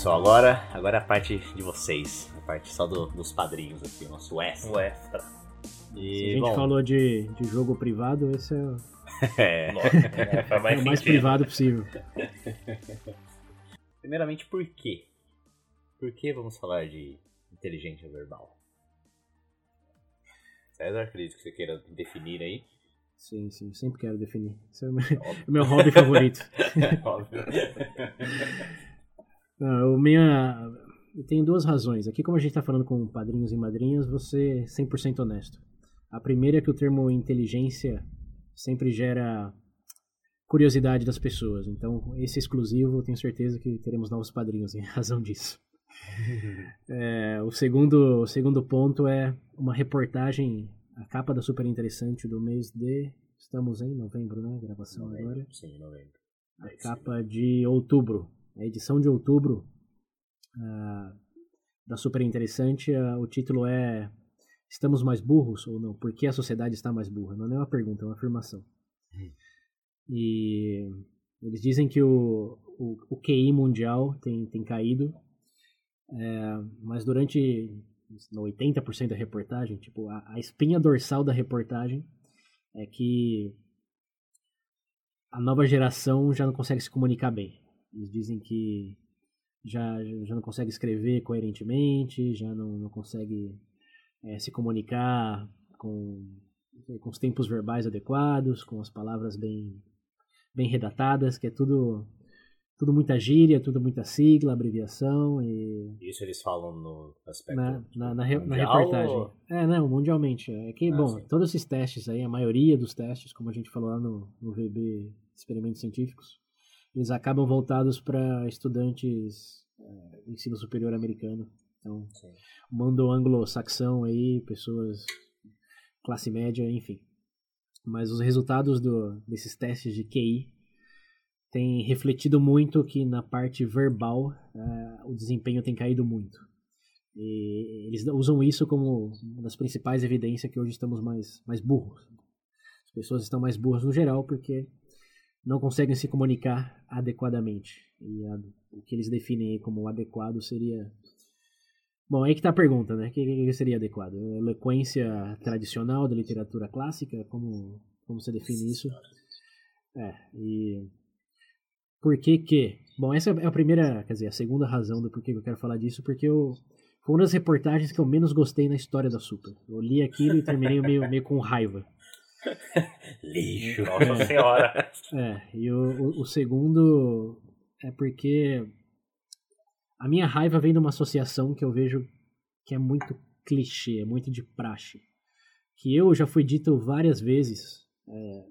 pessoal, agora, agora é a parte de vocês. A parte só do- dos padrinhos aqui, o nosso extra. O extra. E, Se a gente bom, falou de, de jogo privado, esse é, o- é, Nossa, é, é o mais sentido. privado possível. primeiramente, por quê? Por que vamos falar de inteligência verbal? César, acredito que você queira definir aí. Sim, sim, sempre quero definir. Esse é o meu, o meu hobby favorito. Óbvio. Não, o minha, eu tenho duas razões. Aqui, como a gente está falando com padrinhos e madrinhas, você 100% honesto. A primeira é que o termo inteligência sempre gera curiosidade das pessoas. Então, esse exclusivo, tenho certeza que teremos novos padrinhos em razão disso. É, o, segundo, o segundo ponto é uma reportagem, a capa da Super Interessante do mês de... Estamos em novembro, né? Gravação agora Novembro, sim, novembro. a É capa de outubro, a edição de outubro ah, da Super Interessante, ah, o título é Estamos mais burros ou não? Por que a sociedade está mais burra? Não é uma pergunta, é uma afirmação. Hum. E eles dizem que o, o, o QI mundial tem, tem caído, é, mas durante 80% da reportagem, tipo, a, a espinha dorsal da reportagem é que a nova geração já não consegue se comunicar bem. Eles dizem que já, já não consegue escrever coerentemente, já não, não consegue eh, se comunicar com, com os tempos verbais adequados, com as palavras bem, bem redatadas, que é tudo, tudo muita gíria, tudo muita sigla, abreviação e Isso eles falam no aspecto na, na, na, re- na reportagem. ou- É, não, mundialmente. É que, Ah, bom, sim. todos esses testes aí, a maioria dos testes, como a gente falou lá no, no VB Experimentos Científicos, eles acabam voltados para estudantes é, do ensino superior americano. Então, Sim. mundo anglo-saxão aí, pessoas classe média, enfim. Mas os resultados do, desses testes de QI têm refletido muito que na parte verbal eh, o desempenho tem caído muito. E eles usam isso como uma das principais evidências que hoje estamos mais, mais burros. As pessoas estão mais burras no geral porque não conseguem se comunicar adequadamente. E a- o que eles definem como adequado seria Bom, aí que tá a pergunta, né? O que, que seria adequado? Eloquência tradicional da literatura clássica? Como, como você define isso? É, e... Por que que... Bom, essa é a primeira, quer dizer, a segunda razão do porquê que eu quero falar disso, porque eu... Foi uma das reportagens que eu menos gostei na história da Super. Eu li aquilo e terminei meio, meio com raiva. Lixo. Nossa senhora. É, e o, o, o segundo é porque a minha raiva vem de uma associação que eu vejo que é muito clichê, é muito de praxe. Que eu já fui dito várias vezes, é,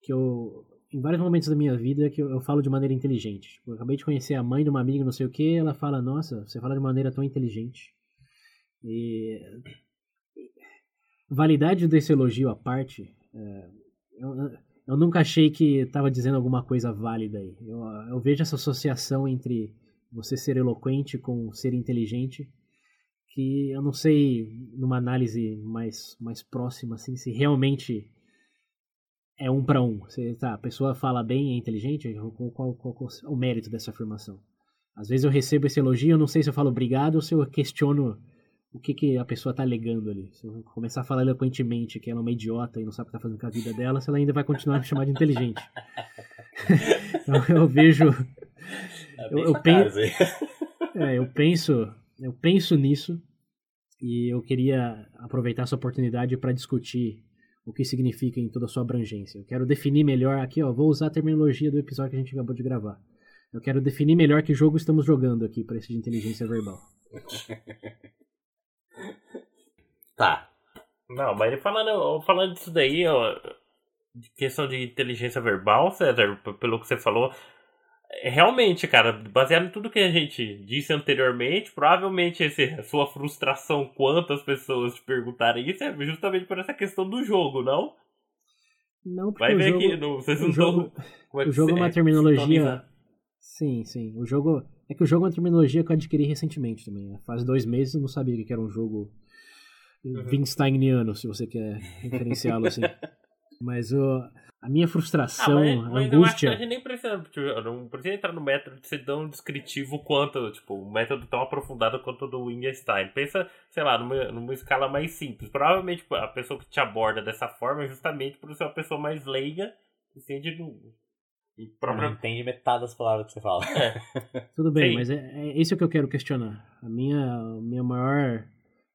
que eu, em vários momentos da minha vida, que eu, eu falo de maneira inteligente. Tipo, Eu acabei de conhecer a mãe de uma amiga, não sei o que, ela fala, nossa, você fala de maneira tão inteligente. E validade desse elogio à parte, é, eu, eu nunca achei que estava dizendo alguma coisa válida aí. Eu, eu vejo essa associação entre você ser eloquente com ser inteligente, que eu não sei, numa análise mais, mais próxima, assim, se realmente é um para um. Você, tá, a pessoa fala bem, é inteligente, qual, qual, qual, qual o mérito dessa afirmação? Às vezes eu recebo esse elogio, eu não sei se eu falo obrigado ou se eu questiono o que, que a pessoa tá alegando ali. Se eu começar a falar eloquentemente que ela é uma idiota e não sabe o que tá fazendo com a vida dela, se ela ainda vai continuar a me chamar de inteligente. então eu vejo. É Eu- eu penso-. É, eu penso, eu penso nisso e eu queria aproveitar essa oportunidade para discutir o que significa em toda a sua abrangência. Eu quero definir melhor aqui, ó, vou usar a terminologia do episódio que a gente acabou de gravar. Eu quero definir melhor que jogo estamos jogando aqui para esse de inteligência verbal. Tá. Não, mas ele falando, falando disso daí, ó, de questão de inteligência verbal, César, pelo que você falou, é, realmente, cara, baseado em tudo que a gente disse anteriormente, provavelmente esse, a sua frustração quanto as pessoas te perguntarem isso é justamente por essa questão do jogo, não? Não, porque Vai o ver jogo, aqui, não, vocês o não jogo- estão. como é o que jogo é uma terminologia. sintonizar? Sim, sim. O jogo. É que o jogo é uma terminologia que eu adquiri recentemente também. né? Faz dois meses eu não sabia que era um jogo Uhum. Winsteiniano, se você quer referenciá-lo assim. Mas o, a minha frustração, ah, mas, angústia. Eu acho que a gente nem precisa, tipo, não precisa entrar no método de ser tão descritivo quanto, tipo, um método tão aprofundado quanto o do Wittgenstein. Pensa, sei lá, numa, numa escala mais simples. Provavelmente a pessoa que te aborda dessa forma é justamente por ser uma pessoa mais leiga e sente no. E próprio... Não entende metade das palavras que você fala. É. Tudo bem, Sim. mas é, é isso que eu quero questionar. A minha, minha maior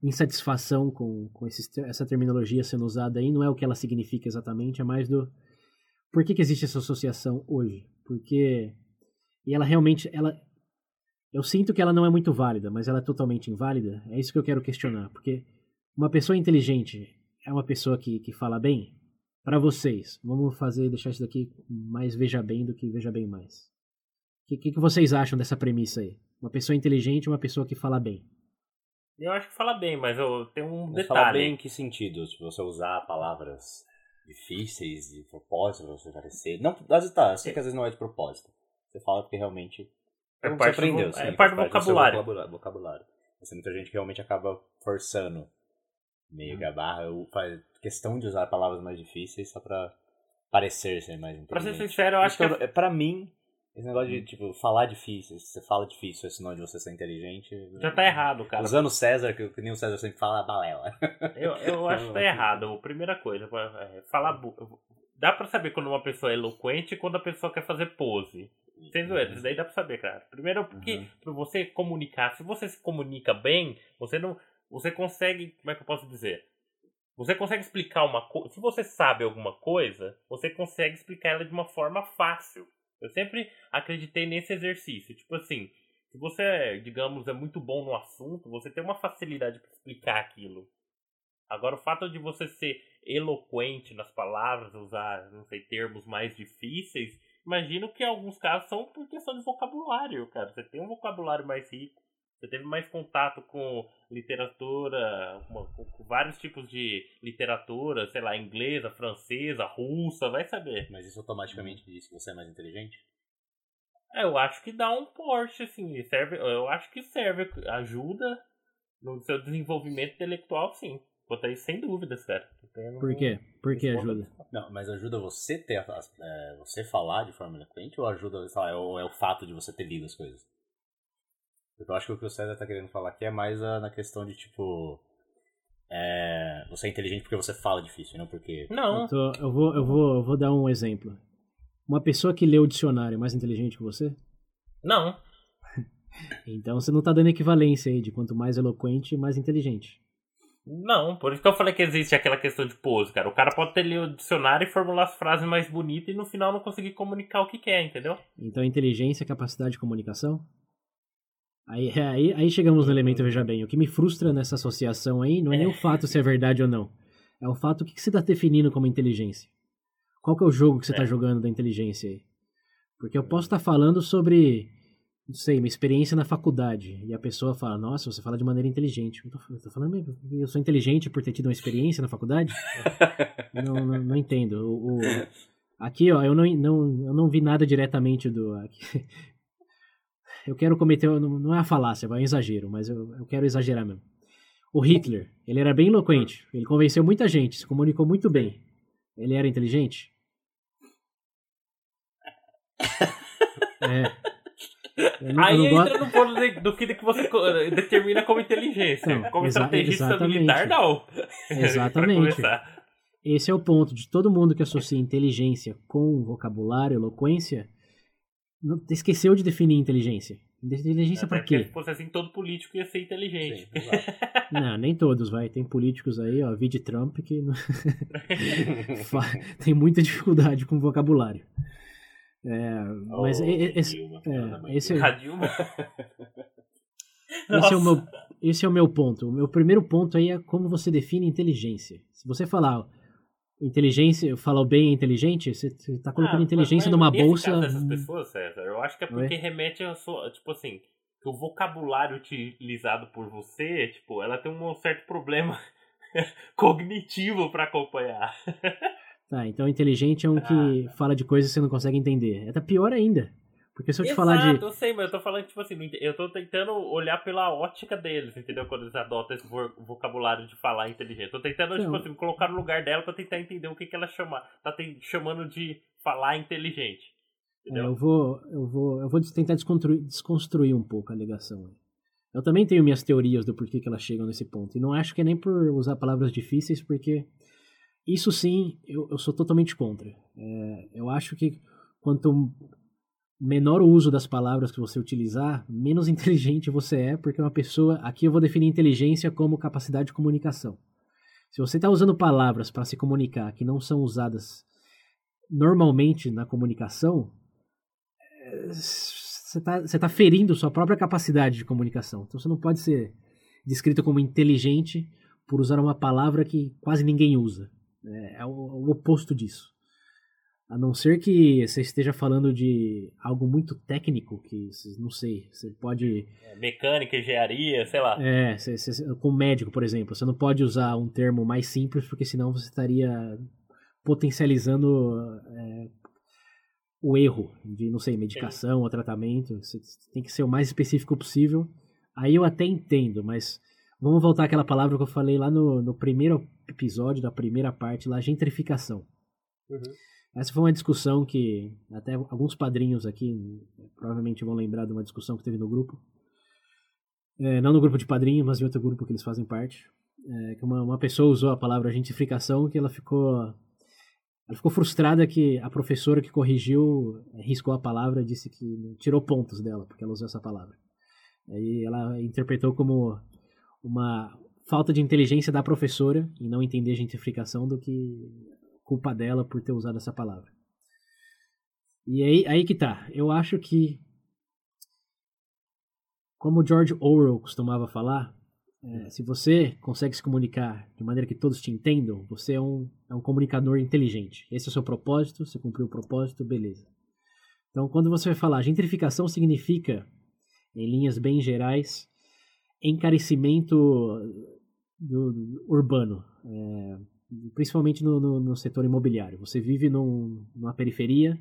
insatisfação com, com esse, essa terminologia sendo usada aí não é o que ela significa exatamente, é mais do por que, que existe essa associação hoje? Porque e ela realmente ela eu sinto que ela não é muito válida, mas ela é totalmente inválida. É isso que eu quero questionar, porque uma pessoa inteligente é uma pessoa que, que fala bem. Para vocês, vamos fazer deixar isso daqui mais veja bem do que veja bem mais. O que, que, que vocês acham dessa premissa aí? Uma pessoa inteligente uma pessoa que fala bem. Eu acho que fala bem, mas eu tenho um mas detalhe. Fala bem em que sentido? Se você usar palavras difíceis de propósito pra você parecer. Não, às vezes tá, eu sei que às vezes não é de propósito. Você fala porque realmente. É parte você aprendeu, do, sim, é parte do vocabulário. vocabulário. vocabulário. Tem muita gente que realmente acaba forçando meio hum. que a barra. Eu faço questão de usar palavras mais difíceis só pra parecer ser mais inteligente. Pra ser sincero, eu acho que. É, pra mim, esse negócio de, tipo, falar difícil, se você fala difícil é sinal de você ser inteligente. Já tá errado, cara. Usando o César, que, que nem o César sempre fala, balela. Eu, eu acho que tá errado. Primeira coisa, é, falar. Dá pra saber quando uma pessoa é eloquente e quando a pessoa quer fazer pose. Sem zoeira, isso daí dá pra saber, cara. Primeiro, porque uhum. pra você comunicar, se você se comunica bem, você não. Você consegue. Como é que eu posso dizer? Você consegue explicar uma coisa. Se você sabe alguma coisa, você consegue explicar ela de uma forma fácil. Eu sempre acreditei nesse exercício. Tipo assim, se você, digamos, é muito bom no assunto, você tem uma facilidade para explicar aquilo. Agora, o fato de você ser eloquente nas palavras, usar, não sei, termos mais difíceis, imagino que em alguns casos são por questão de vocabulário, cara. Você tem um vocabulário mais rico, você teve mais contato com literatura, com, com, vários tipos de literatura, sei lá, inglesa, francesa, russa, vai saber. Mas isso automaticamente diz que você é mais inteligente? É, eu acho que dá um porte, assim, serve, eu acho que serve, ajuda no seu desenvolvimento intelectual, sim. Quanto aí, sem dúvidas, cara. Por quê? Por que ajuda? Não, mas ajuda você ter é, você falar de forma eloquente ou ajuda, sei lá, ou é o fato de você ter lido as coisas? Eu acho que o que o César tá querendo falar aqui é mais a, na questão de, tipo. É, você é inteligente porque você fala difícil, não porque. Não. Eu, tô, eu, vou, eu, vou, eu vou dar um exemplo. Uma pessoa que lê o dicionário é mais inteligente que você? Não. então você não tá dando equivalência aí de quanto mais eloquente, mais inteligente. Não, por isso que eu falei que existe aquela questão de pose, cara. O cara pode ter lido o dicionário e formular as frases mais bonitas e no final não conseguir comunicar o que quer, entendeu? Então inteligência é capacidade de comunicação? Aí, é, aí, aí chegamos no elemento, veja bem, o que me frustra nessa associação aí não é nem o fato se é verdade ou não. É o fato, o que, que você está definindo como inteligência? Qual que é o jogo que você está é. jogando da inteligência aí? Porque eu posso estar tá falando sobre, não sei, uma experiência na faculdade, e a pessoa fala, nossa, você fala de maneira inteligente. Eu tô, eu tô falando, eu sou inteligente por ter tido uma experiência na faculdade? não, não, não, entendo. O, o, aqui, ó, eu não, não, eu não vi nada diretamente do... Aqui, eu quero cometer, não é a falácia, é um exagero, mas eu, eu quero exagerar mesmo. O Hitler, ele era bem eloquente, ele convenceu muita gente, se comunicou muito bem. Ele era inteligente? É. Não, Aí entra gosto... no ponto do que, que você determina como inteligência. Como exa estrategista militar, não. Exatamente. Esse é o ponto de todo mundo que associa inteligência com vocabulário, eloquência, esqueceu de definir inteligência. Inteligência é, pra quê? Se fosse assim, todo político ia ser inteligente. Sim, não, nem todos, vai. Tem políticos aí, ó, de Trump, que tem muita dificuldade com vocabulário. É, mas oh, esse, Dilma, é, esse, é, esse, é o meu, esse é o meu ponto. O meu primeiro ponto aí é como você define inteligência. Se você falar inteligência, falar bem inteligente, você, tá colocando ah, inteligência numa bolsa. Dessas pessoas, César, eu acho que é porque Oi? remete a sua, tipo assim, que o vocabulário utilizado por você, tipo, ela tem um certo problema cognitivo para acompanhar. Tá, então inteligente é um que ah. fala de coisas que você não consegue entender. É tá pior ainda. Porque se eu te Exato, falar de. eu sei, mas eu tô falando, tipo assim, eu tô tentando olhar pela ótica deles, entendeu? Quando eles adotam esse vocabulário de falar inteligente. Tô tentando, tipo assim, colocar no lugar dela pra tentar entender o que, que ela chama, tá chamando de falar inteligente. É, eu vou, eu vou, eu vou tentar desconstruir, desconstruir um pouco a ligação. Eu também tenho minhas teorias do porquê que elas chegam nesse ponto. E não acho que é nem por usar palavras difíceis, porque isso sim, eu, eu sou totalmente contra. É, eu acho que quanto menor o uso das palavras que você utilizar, menos inteligente você é, porque uma pessoa. Aqui eu vou definir inteligência como capacidade de comunicação. Se você está usando palavras para se comunicar que não são usadas normalmente na comunicação, é, você está tá ferindo sua própria capacidade de comunicação. Então você não pode ser descrito como inteligente por usar uma palavra que quase ninguém usa. É, é o, o oposto disso. A não ser que você esteja falando de algo muito técnico, que não sei, você pode. É, mecânica, engenharia, sei lá. É, você, você, com médico, por exemplo, você não pode usar um termo mais simples, porque senão você estaria potencializando é, o erro de, não sei, medicação Sim. ou tratamento. Você tem que ser o mais específico possível. Aí eu até entendo, mas vamos voltar àquela palavra que eu falei lá no, no primeiro episódio, da primeira parte, lá, gentrificação. Uhum. Essa foi uma discussão que até alguns padrinhos aqui provavelmente vão lembrar de uma discussão que teve no grupo. É, não no grupo de padrinhos, mas em outro grupo que eles fazem parte. É, que uma, uma pessoa usou a palavra gentrificação que ela ficou ela ficou frustrada que a professora que corrigiu riscou a palavra disse que tirou pontos dela porque ela usou essa palavra. Aí ela interpretou como uma falta de inteligência da professora em não entender gentrificação do que culpa dela por ter usado essa palavra. E aí, aí que tá. Eu acho que, como George Orwell costumava falar, é, se você consegue se comunicar de maneira que todos te entendam, você é um, é um comunicador inteligente. Esse é o seu propósito, você cumpriu o propósito, beleza. Então, quando você vai falar gentrificação, significa, em linhas bem gerais, encarecimento do, do urbano. É, principalmente no, no, no, setor imobiliário. Você vive num, numa periferia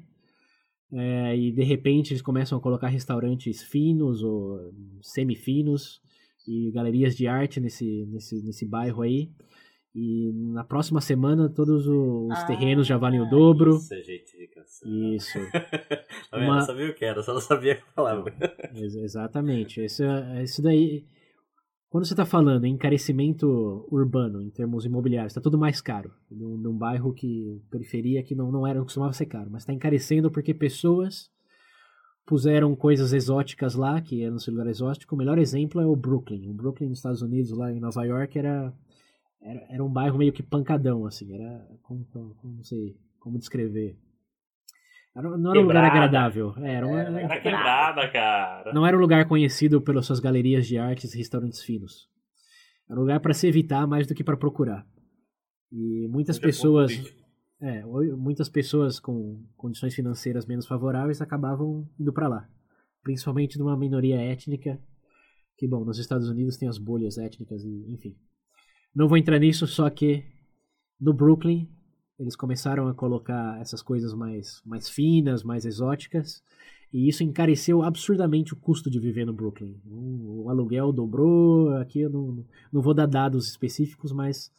é, e de repente eles começam a colocar restaurantes finos ou semi-finos e galerias de arte nesse, nesse, nesse bairro aí. E na próxima semana todos os ah, terrenos já valem o dobro. Isso é gentrificação. Isso. Uma... Eu não sabia o que era, só não sabia a palavra. Exatamente. Isso, isso daí quando você está falando em encarecimento urbano, em termos imobiliários, está tudo mais caro. Num, num, bairro que, periferia, que não, não era, não costumava ser caro, mas está encarecendo porque pessoas puseram coisas exóticas lá, que é no seu lugar exótico. O melhor exemplo é o Brooklyn. O Brooklyn nos Estados Unidos, lá em Nova York, era, era, era um bairro meio que pancadão, assim. Era, como, como não sei como descrever. Era, não era um lugar agradável. É, era, uma, era, era quebrada, cara. Não era um lugar conhecido pelas suas galerias de artes e restaurantes finos. Era um lugar para se evitar mais do que para procurar. E muitas pessoas. É, muitas pessoas com condições financeiras menos favoráveis acabavam indo para lá. Principalmente de uma minoria étnica. Que, bom, nos Estados Unidos tem as bolhas étnicas e, enfim. Não vou entrar nisso, só que no Brooklyn eles começaram a colocar essas coisas mais, mais finas, mais exóticas, e isso encareceu absurdamente o custo de viver no Brooklyn. O, o aluguel dobrou, aqui eu não, não vou dar dados específicos, mas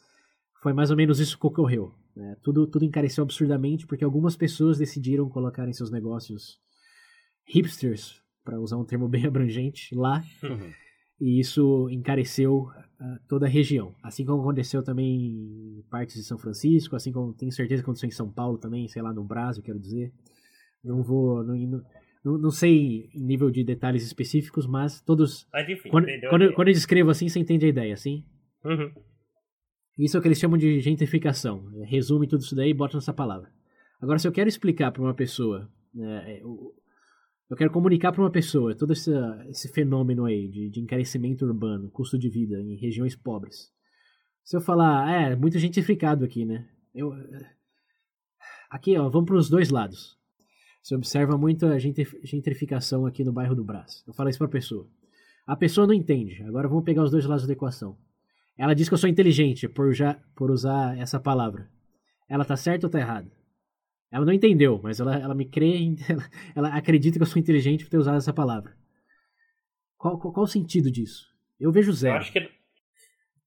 foi mais ou menos isso que ocorreu. Né? Tudo, tudo encareceu absurdamente porque algumas pessoas decidiram colocar em seus negócios hipsters, para usar um termo bem abrangente, lá. Uhum. E isso encareceu toda a região. Assim como aconteceu também em partes de São Francisco, assim como tenho certeza que aconteceu em São Paulo também, sei lá, no Brasil, quero dizer. Não vou. Não, não, não sei em nível de detalhes específicos, mas todos. Mas enfim, quando, quando, quando eu descrevo assim, você entende a ideia, sim? Uhum. Isso é o que eles chamam de gentrificação. Resume tudo isso daí e bota nessa palavra. Agora, se eu quero explicar para uma pessoa né, eu quero comunicar para uma pessoa todo esse, esse fenômeno aí de, de, encarecimento urbano, custo de vida em regiões pobres. Se eu falar, é, muito gentrificado aqui, né? Eu, aqui, ó, vamos para os dois lados. Você observa muito a gentrificação aqui no bairro do Brás. Eu falo isso para a pessoa. A pessoa não entende. Agora vamos pegar os dois lados da equação. Ela diz que eu sou inteligente por, já, por usar essa palavra. Ela tá certa ou tá errada? Ela não entendeu, mas ela, ela me crê, ela, ela acredita que eu sou inteligente por ter usado essa palavra. Qual, qual, qual o sentido disso? Eu vejo zero. Eu acho que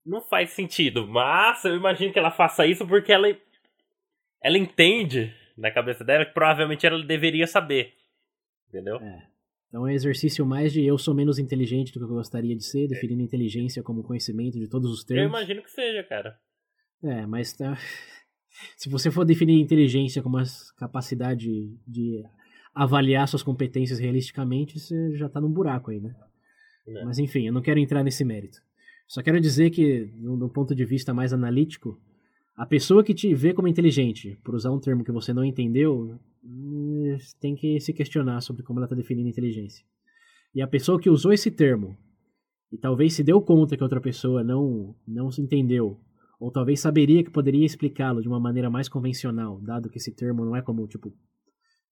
não faz sentido, mas eu imagino que ela faça isso porque ela, ela entende na cabeça dela que provavelmente ela deveria saber. Entendeu? É. Então é um exercício mais de eu sou menos inteligente do que eu gostaria de ser, definindo inteligência como conhecimento de todos os termos. Eu imagino que seja, cara. É, mas tá... se você for definir inteligência como a capacidade de avaliar suas competências realisticamente, você já tá num buraco aí, né? É. Mas enfim, eu não quero entrar nesse mérito. Só quero dizer que, do ponto de vista mais analítico, a pessoa que te vê como inteligente, por usar um termo que você não entendeu, hum, tem que se questionar sobre como ela está definindo inteligência. E a pessoa que usou esse termo e talvez se deu conta que outra pessoa não não se entendeu, ou talvez saberia que poderia explicá-lo de uma maneira mais convencional, dado que esse termo não é como tipo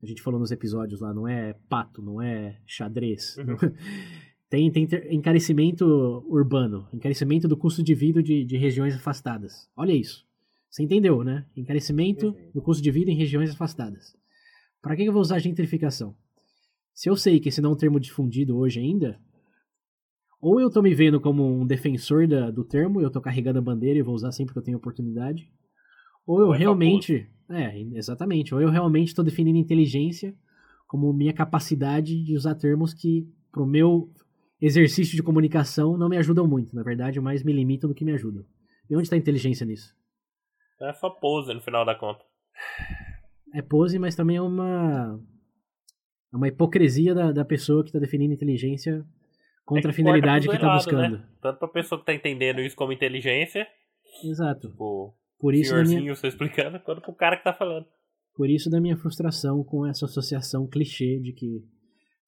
a gente falou nos episódios lá, não é pato, não é xadrez. Uhum. tem, tem encarecimento urbano, encarecimento do custo de vida de, de regiões afastadas. Olha isso. Você entendeu, né? Encarecimento uhum. do custo de vida em regiões afastadas. Para que eu vou usar gentrificação? Se eu sei que esse não é um termo difundido hoje ainda, ou eu estou me vendo como um defensor da, do termo, eu estou carregando a bandeira e vou usar sempre que eu tenho oportunidade, ou eu ou é realmente, é, exatamente, ou eu realmente estou definindo inteligência como minha capacidade de usar termos que pro meu exercício de comunicação não me ajudam muito, na verdade, mais me limitam do que me ajudam. E onde está a inteligência nisso? É só pose no final da conta. É pose, mas também é uma. É uma hipocrisia da, da pessoa que está definindo inteligência contra é a finalidade que está buscando. Né? Tanto pra pessoa que está entendendo isso como inteligência. Exato. Tipo, Por isso senhorzinho minha... você explicando, quanto pro cara que tá falando. Por isso da minha frustração com essa associação clichê de que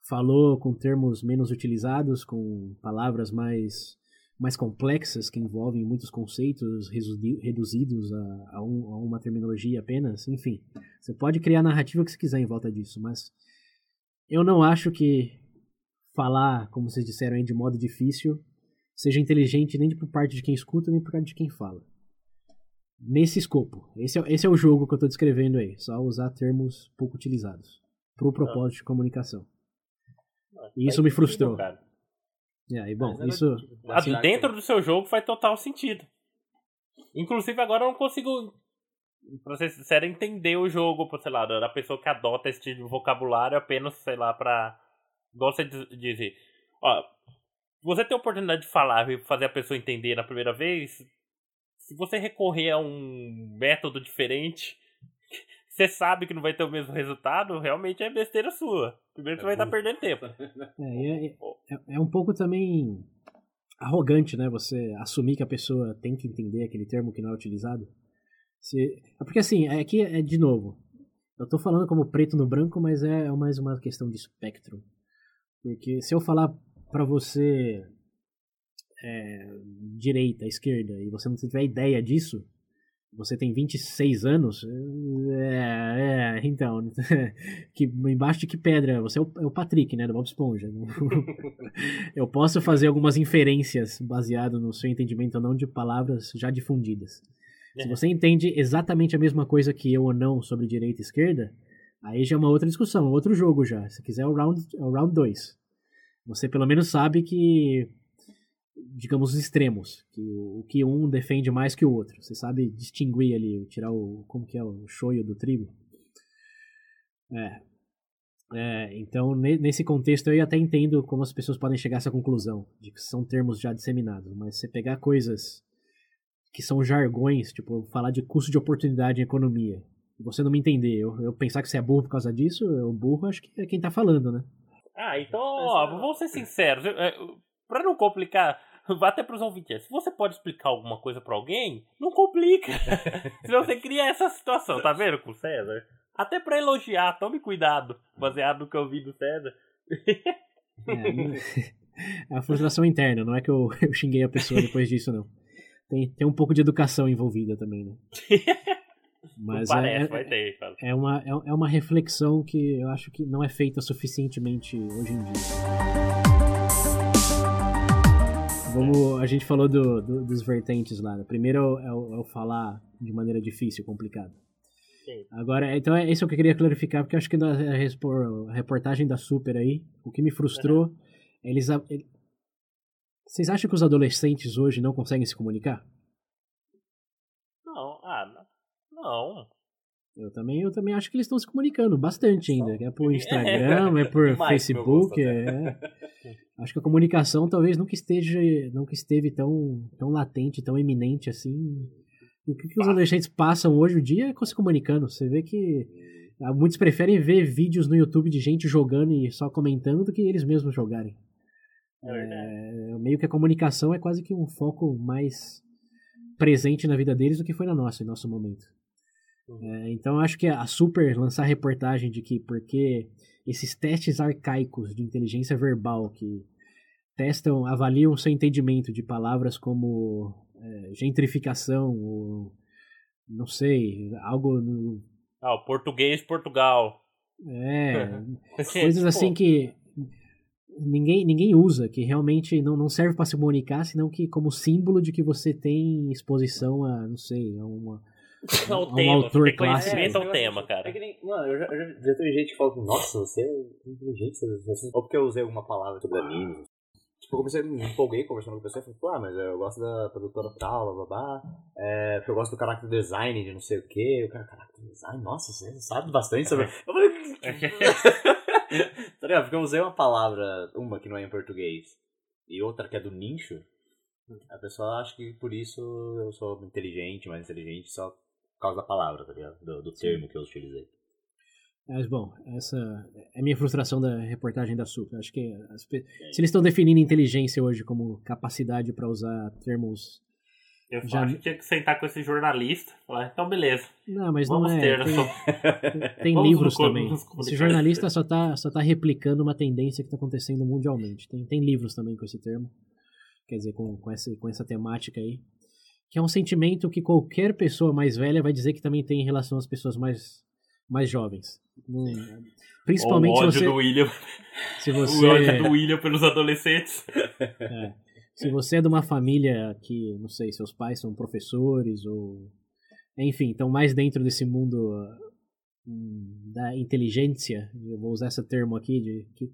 falou com termos menos utilizados, com palavras mais mais complexas que envolvem muitos conceitos reduzidos a, a, um, a, uma terminologia apenas, enfim. Você pode criar a narrativa que você quiser em volta disso, mas eu não acho que falar, como vocês disseram aí, de modo difícil, seja inteligente nem por parte de quem escuta, nem por parte de quem fala. Nesse escopo. Esse é, esse é o jogo que eu estou descrevendo aí, só usar termos pouco utilizados para o propósito de comunicação. E isso me frustrou. É, e bom, isso. Assim, dentro do seu jogo faz total sentido. Inclusive, agora eu não consigo, pra ser sincero, entender o jogo, sei lá, da pessoa que adota esse tipo de vocabulário apenas, sei lá, pra. Igual você dizer. Ó, você tem a oportunidade de falar e fazer a pessoa entender na primeira vez. Se você recorrer a um método diferente, você sabe que não vai ter o mesmo resultado, realmente é besteira sua. Primeiro você é vai estar perdendo tempo. É, é, é, é, um pouco também arrogante, né? Você assumir que a pessoa tem que entender aquele termo que não é utilizado. Se, é porque assim, aqui é, é de novo. Eu tô falando como preto no branco, mas é mais uma questão de espectro. Porque se eu falar para você é, direita, esquerda, e você não tiver ideia disso, você tem 26 anos, é, é então, que embaixo de que pedra? Você é o, é o Patrick, né, do Bob Esponja. Eu posso fazer algumas inferências baseado no seu entendimento ou não de palavras já difundidas. É. Se você entende exatamente a mesma coisa que eu ou não sobre direita e esquerda, aí já é uma outra discussão, outro jogo já. Se quiser é o round, é o round 2. Você pelo menos sabe que digamos, os extremos, que o, que um defende mais que o outro. Você sabe distinguir ali, tirar o, como que é, o choio do trigo. É. é então, nesse contexto, eu até entendo como as pessoas podem chegar a essa conclusão, de que são termos já disseminados, mas você pegar coisas que são jargões, tipo, falar de custo de oportunidade em economia, você não me entender, eu, eu pensar que você é burro por causa disso, eu burro acho que é quem tá falando, né? Ah, então, ó, vamos ser sinceros, para não complicar, vá até pros ouvintes. Se você pode explicar alguma coisa para alguém, não complica. Senão você cria essa situação, tá vendo com o César? Até para elogiar, tome cuidado, baseado no que eu vi do César. É, é a frustração interna, não é que eu, eu xinguei a pessoa depois disso, não. Tem, tem um pouco de educação envolvida também, né? Mas parece, é, vai ter, é, uma, é, é uma reflexão que eu acho que não é feita suficientemente hoje em dia. Vamos, a gente falou do, do, dos vertentes lá. Primeiro é o, é o, falar de maneira difícil, complicada. Sim. Agora, então é isso que eu queria clarificar, porque eu acho que na reportagem da Super aí, o que me frustrou, eles. a- ele- Vocês acham que os adolescentes hoje não conseguem se comunicar? Não, ah, não. Eu também, eu também acho que eles estão se comunicando bastante ainda. É por Instagram, é por Demais Facebook. É... Acho que a comunicação talvez nunca esteja, nunca esteve tão, tão latente, tão eminente assim. O que, que os adolescentes passam hoje em dia é com se comunicando. Você vê que ah, muitos preferem ver vídeos no YouTube de gente jogando e só comentando do que eles mesmos jogarem. É. É, meio que a comunicação é quase que um foco mais presente na vida deles do que foi na nossa, em nosso momento. É, então acho que a Super lançar reportagem de que porque esses testes arcaicos de inteligência verbal que testam, avaliam o seu entendimento de palavras como é, gentrificação, ou, não sei, algo no, Ah, o português Portugal. é, Tipo, coisas assim que ninguém, ninguém usa, que realmente não, não serve para se comunicar, senão que como símbolo de que você tem exposição a, não sei, a uma É o um tema, autor tem clássico. conhecimento ao eu tema, cara. É que nem, mano, eu já, eu já, já teve gente que fala, nossa, você é inteligente, você, você- ou porque eu usei alguma palavra sobre animes. Tipo, eu comecei, me empolguei conversando com a pessoa e falei, pô, ah, mas eu gosto da produtora tal, blá blá blá, é, porque eu gosto do character design de não sei o que, o cara, character design, nossa, você sabe bastante sobre... Eu falei, tá ligado? Porque eu usei uma palavra, uma que não é em português, e outra que é do nicho, a pessoa acha que por isso eu sou inteligente, mais inteligente, só causa da palavra, tá ligado? Do, do termo que eu utilizei. Mas, bom, essa é a minha frustração da reportagem da Super. Acho que as pe- se eles estão definindo inteligência hoje como capacidade para usar termos. Eu Já- acho que tinha que sentar com esse jornalista. Falar, então beleza. Não, mas Vamos não é. ter. Tem, só- tem Vamos livros também. Esse comunicar. jornalista só tá, só tá replicando uma tendência que está acontecendo mundialmente. Tem, tem livros também com esse termo. Quer dizer, com, com, essa, com essa temática aí. Que é um sentimento que qualquer pessoa mais velha vai dizer que também tem em relação às pessoas mais, mais jovens. Principalmente o ódio você. do William. Se O você ódio do William pelos adolescentes. É. Se você é de uma família que, não sei, seus pais são professores ou. Enfim, estão mais dentro desse mundo hum, da inteligência, eu vou usar esse termo aqui, de que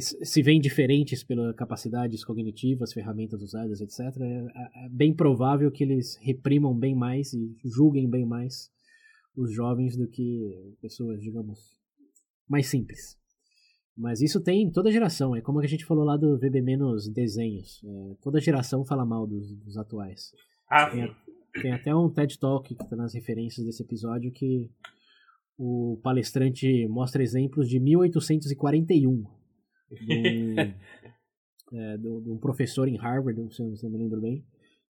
se veem diferentes pelas capacidades cognitivas, ferramentas usadas, etc., é, é bem provável que eles reprimam bem mais e julguem bem mais os jovens do que pessoas, digamos, mais simples. Mas isso tem em toda geração. É como a gente falou lá do VB menos desenhos. É, toda geração fala mal dos, dos atuais. Ah, Tem, tem até um TED Talk que está nas referências desse episódio que o palestrante mostra exemplos de 1841 de um, é, de um- de um professor em Harvard, se eu se eu me lembro bem.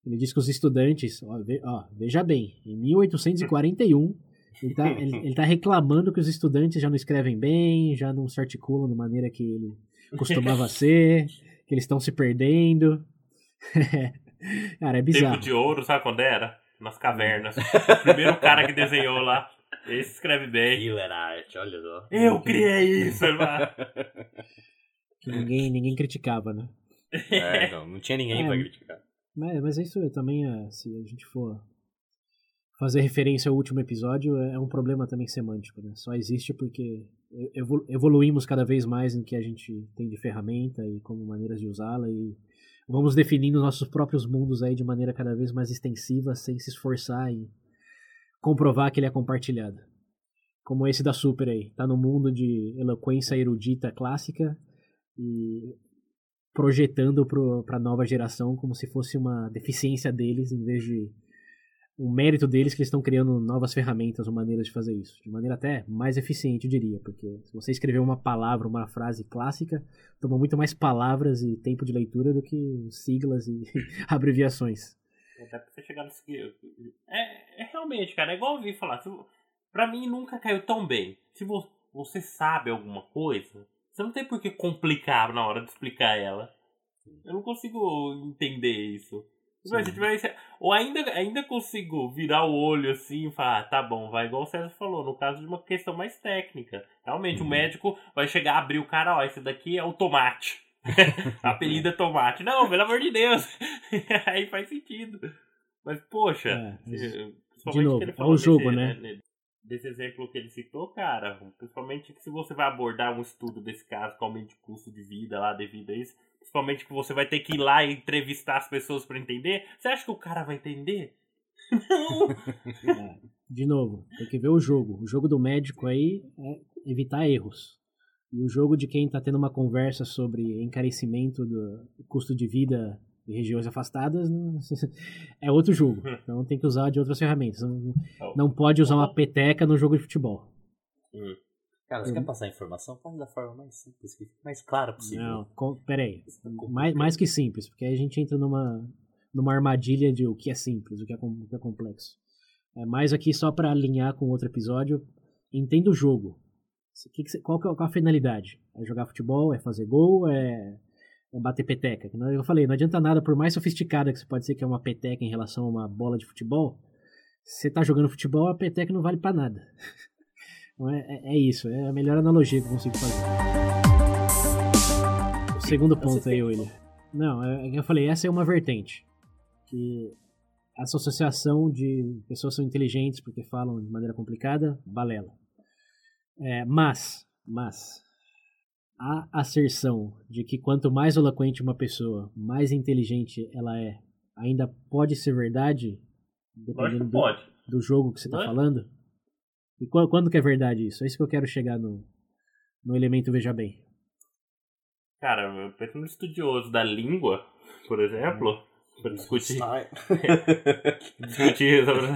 Ele diz que os estudantes, ó, ve- ó, veja bem, em 1841 ele está ele, ele tá reclamando que os estudantes já não escrevem bem, já não se articulam da maneira que ele costumava ser, que eles estão se perdendo. Cara, é tempo bizarro. de ouro, sabe quando era? Nas cavernas. O primeiro cara que desenhou lá. Esse escreve bem. Killer art, olha só. Eu criei isso, irmão. Que ninguém, ninguém criticava, né? É, então, não tinha ninguém É. pra criticar. Mas, mas isso também, é, se a gente for fazer referência ao último episódio, é é um problema também semântico, né? Só existe porque evolu- evoluímos cada vez mais no que a gente tem de ferramenta e como maneiras de usá-la e vamos definindo nossos próprios mundos aí de maneira cada vez mais extensiva, sem se esforçar em comprovar que ele é compartilhado. Como esse da Super aí, tá no mundo de eloquência erudita clássica e projetando para a nova geração como se fosse uma deficiência deles, em vez de um mérito deles que eles estão criando novas ferramentas ou maneiras de fazer isso, de maneira até mais eficiente, eu diria, porque se você escrever uma palavra, uma frase clássica, toma muito mais palavras e tempo de leitura do que siglas e abreviações. Até pra você chegar nesse. É, é realmente, cara, é igual eu ouvi falar. Se, pra mim nunca caiu tão bem. Se vo- você sabe alguma coisa, você não tem por que complicar na hora de explicar ela. Eu não consigo entender isso. Mas tiver- ou ainda, ainda consigo virar o olho assim e falar, ah, tá bom, vai igual o César falou, no caso de uma questão mais técnica. Realmente, o médico vai chegar, abrir o cara, ó, esse daqui é o tomate. Apelido é tomate. Não, pelo amor de Deus. Aí faz sentido. Mas, poxa, É, mas- eh, de novo, é o jogo, né? né, desse exemplo que ele citou, cara, principalmente que se você vai abordar um estudo desse caso, com aumento de custo de vida lá devido a isso, principalmente que você vai ter que ir lá e entrevistar as pessoas para entender, você acha que o cara vai entender? Não! É, de novo, tem que ver o jogo. O jogo do médico aí é evitar erros. E o jogo de quem está tendo uma conversa sobre encarecimento do custo de vida em regiões afastadas é outro jogo. Então tem que usar de outras ferramentas. Não, não pode usar uma peteca no jogo de futebol. Hum. Cara, você quer passar informação? Faz da forma mais simples, mais clara possível. Não, com, peraí. Mais, mais que simples, porque aí a gente entra numa, numa armadilha de o que é simples, o que é, o que é complexo. É mais aqui só para alinhar com outro episódio. Entenda o jogo. Que que, qual, que é, qual a finalidade? É jogar futebol? É fazer gol? É bater peteca. Eu falei, não adianta nada, por mais sofisticada que você pode ser que é uma peteca em relação a uma bola de futebol, se você tá jogando futebol, a peteca não vale para nada. Então é, é, é, isso, é a melhor analogia que eu consigo fazer. O segundo ponto aí, William. Não, é, é eu falei, essa é uma vertente. Que essa associação de pessoas são inteligentes porque falam de maneira complicada, balela. É, mas, mas, a asserção de que quanto mais eloquente uma pessoa, mais inteligente ela é, ainda pode ser verdade? Dependendo do, pode. do jogo que você está falando? E quando, quando que é verdade isso? É isso que eu quero chegar no, no elemento Veja Bem. Cara, eu penso no estudioso da língua, por exemplo, hum. para discutir, discutir sobre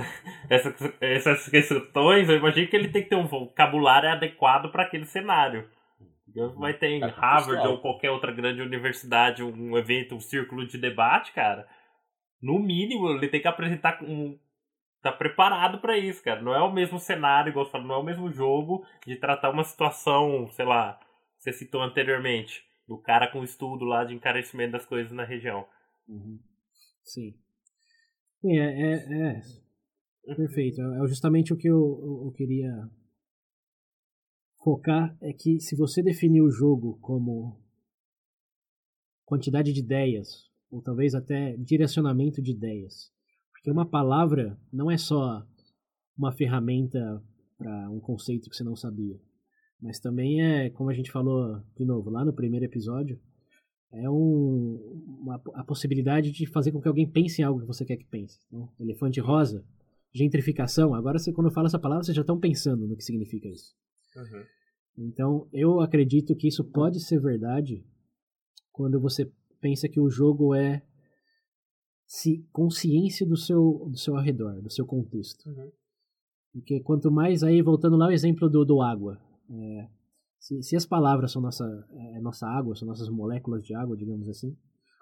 essas, essas questões, eu imagino que ele tem que ter um vocabulário adequado para aquele cenário. Vai ter em Harvard ou qualquer outra grande universidade um evento, um círculo de debate, cara. No mínimo, ele tem que apresentar um. Tá preparado para isso, cara. Não é o mesmo cenário, igual você falou, não é o mesmo jogo de tratar uma situação, sei lá, você citou anteriormente, do cara com estudo lá de encarecimento das coisas na região. Uhum. Sim. Sim, é, é, é, Perfeito. É justamente o que eu, eu queria focar é que se você definir o jogo como quantidade de ideias, ou talvez até direcionamento de ideias, porque uma palavra não é só uma ferramenta para um conceito que você não sabia, mas também é, como a gente falou de novo lá no primeiro episódio, é um, uma, a possibilidade de fazer com que alguém pense em algo que você quer que pense. Então, elefante rosa, gentrificação, agora você, quando fala essa palavra, vocês já estão pensando no que significa isso. Uhum. Então, eu acredito que isso pode ser verdade quando você pensa que o jogo é se consciência do seu do seu arredor, do seu contexto. Uhum. Porque quanto mais aí voltando lá o exemplo do, do água, é, se, se, as palavras são nossa é, nossa água, são nossas moléculas de água, digamos assim,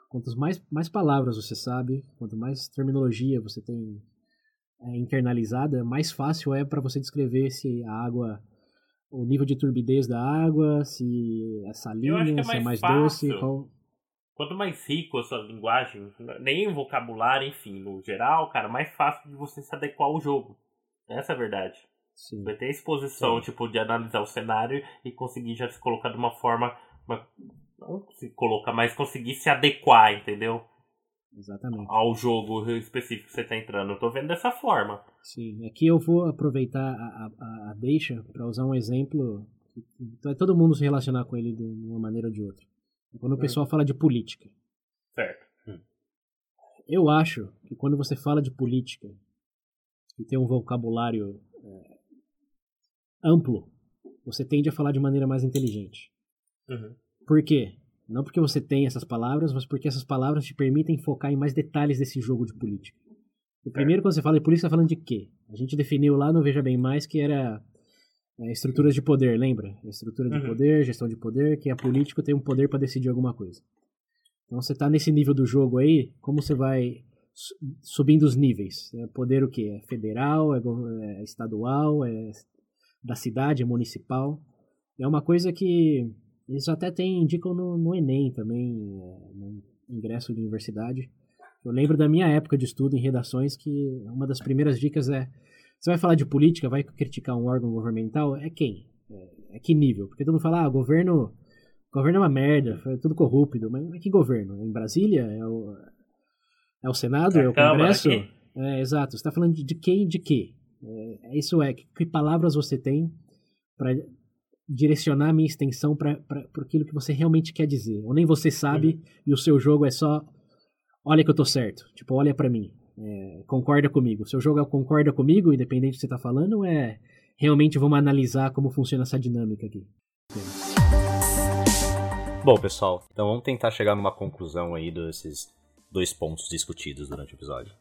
quanto mais mais palavras você sabe, quanto mais terminologia você tem é, internalizada, mais fácil é para você descrever se a água o nível de turbidez da água, se é salina, é se é mais fácil. doce. Qual... Quanto mais rico a sua linguagem, nem o vocabulário, enfim, no geral, cara, mais fácil de você se adequar ao jogo. Essa é a verdade. Sim. Vai ter exposição, Sim. tipo, de analisar o cenário e conseguir já se colocar de uma forma. Uma, não se colocar, mas conseguir se adequar, entendeu? Exatamente. Ao jogo específico que você está entrando. Eu tô vendo dessa forma. Sim, aqui eu vou aproveitar a, a, a deixa para usar um exemplo. Vai todo mundo se relacionar com ele de uma maneira ou de outra. Quando o hum. pessoal fala de política. Certo. Hum. Eu acho que quando você fala de política e tem um vocabulário é, amplo, você tende a falar de maneira mais inteligente. Uhum. Por quê? Não porque você tem essas palavras, mas porque essas palavras te permitem focar em mais detalhes desse jogo de política. O primeiro, quando você fala de política, você tá falando de quê? A gente definiu lá no Veja Bem Mais que era é, estruturas de poder, lembra? Estrutura de uhum. poder, gestão de poder, que a político tem um poder para decidir alguma coisa. Então você está nesse nível do jogo aí, como você vai subindo os níveis? É poder o quê? É federal, é, é estadual, é da cidade, é municipal. É uma coisa que isso até tem, indicam no, no Enem também, é, no ingresso de universidade. Eu lembro da minha época de estudo em redações que uma das primeiras dicas é: você vai falar de política, vai criticar um órgão governamental? É quem? É, é que nível? Porque todo mundo fala, ah, governo, governo é uma merda, é tudo corrupto. Mas, mas que governo? Em Brasília? É o, é o Senado? É, é o Congresso? É, exato. Você está falando de, de quem de quê? É, isso é, que palavras você tem para direcionar a minha extensão para aquilo que você realmente quer dizer. Ou nem você sabe uhum. e o seu jogo é só olha que eu tô certo. Tipo, olha para mim. É, concorda comigo. Seu jogo é concorda comigo, independente do que você tá falando, ou é realmente vamos analisar como funciona essa dinâmica aqui? Bom, pessoal, então vamos tentar chegar numa conclusão aí desses dois pontos discutidos durante o episódio.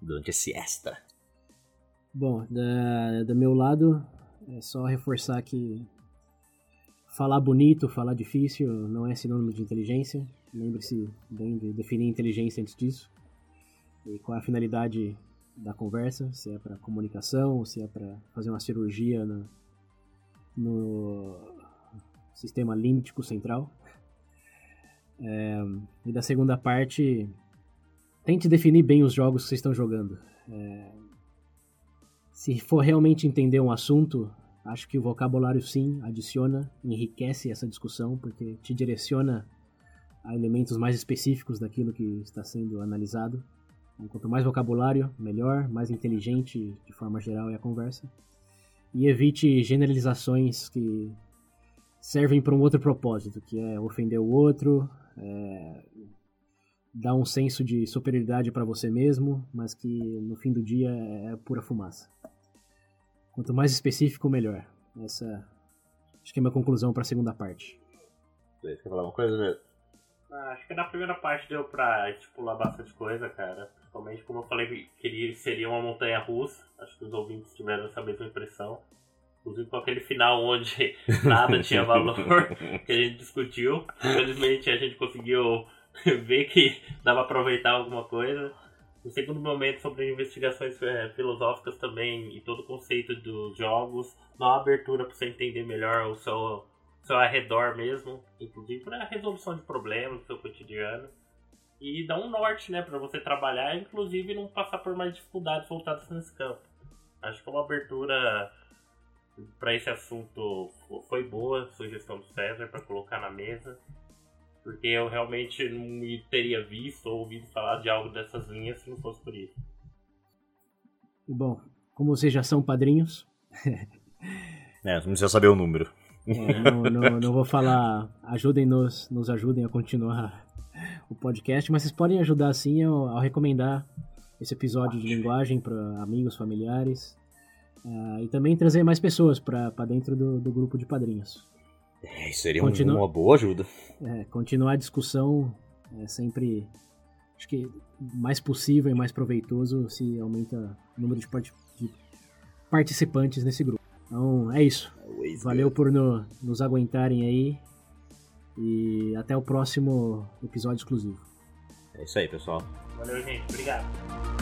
Durante esse extra. Bom, da, do meu lado, é só reforçar que falar bonito, falar difícil não é sinônimo de inteligência. Lembre-se bem de definir inteligência antes disso. E qual é a finalidade da conversa, se é para comunicação, se é para fazer uma cirurgia no, no sistema límbico central. É, e da segunda parte, tente definir bem os jogos que vocês estão jogando. É, se for realmente entender um assunto, acho que o vocabulário sim adiciona, enriquece essa discussão, porque te direciona a elementos mais específicos daquilo que está sendo analisado. Então, quanto mais vocabulário, melhor, mais inteligente de forma geral é a conversa. E evite generalizações que servem para um outro propósito, que é ofender o outro, é, dar um senso de superioridade para você mesmo, mas que no fim do dia é pura fumaça. Quanto mais específico, melhor. Essa acho que é a minha conclusão para a segunda parte. Você quer falar uma coisa, mesmo? Ah, acho que na primeira parte deu pra estipular bastante coisa, cara. Principalmente como eu falei que ele seria uma montanha russa. Acho que os ouvintes tiveram essa mesma impressão. Inclusive com aquele final onde nada tinha valor que a gente discutiu. Infelizmente a gente conseguiu ver que dava pra aproveitar alguma coisa. No segundo momento, sobre investigações é, filosóficas também e todo o conceito dos jogos, dá uma abertura para você entender melhor o seu, seu arredor mesmo, inclusive para a resolução de problemas do seu cotidiano. E dá um norte né, para você trabalhar, inclusive não passar por mais dificuldades voltadas nesse campo. Acho que uma abertura para esse assunto foi boa, sugestão do César para colocar na mesa, porque eu realmente não teria visto ou ouvido falar de algo dessas linhas se não fosse por isso. Bom, como vocês já são padrinhos. é, não precisa saber o número. É, não, não, não, vou falar, ajudem-nos, nos ajudem a continuar o podcast, mas vocês podem ajudar sim ao, ao recomendar esse episódio de linguagem para amigos, familiares. Uh, e também trazer mais pessoas para dentro do, do, grupo de padrinhos. É, isso seria Continu... uma boa ajuda. É, continuar a discussão é sempre, acho que mais possível e mais proveitoso se aumenta o número de, part... de participantes nesse grupo. Então é isso. Valeu por no, nos aguentarem aí e até o próximo episódio exclusivo. É isso aí, pessoal. Valeu, gente. Obrigado.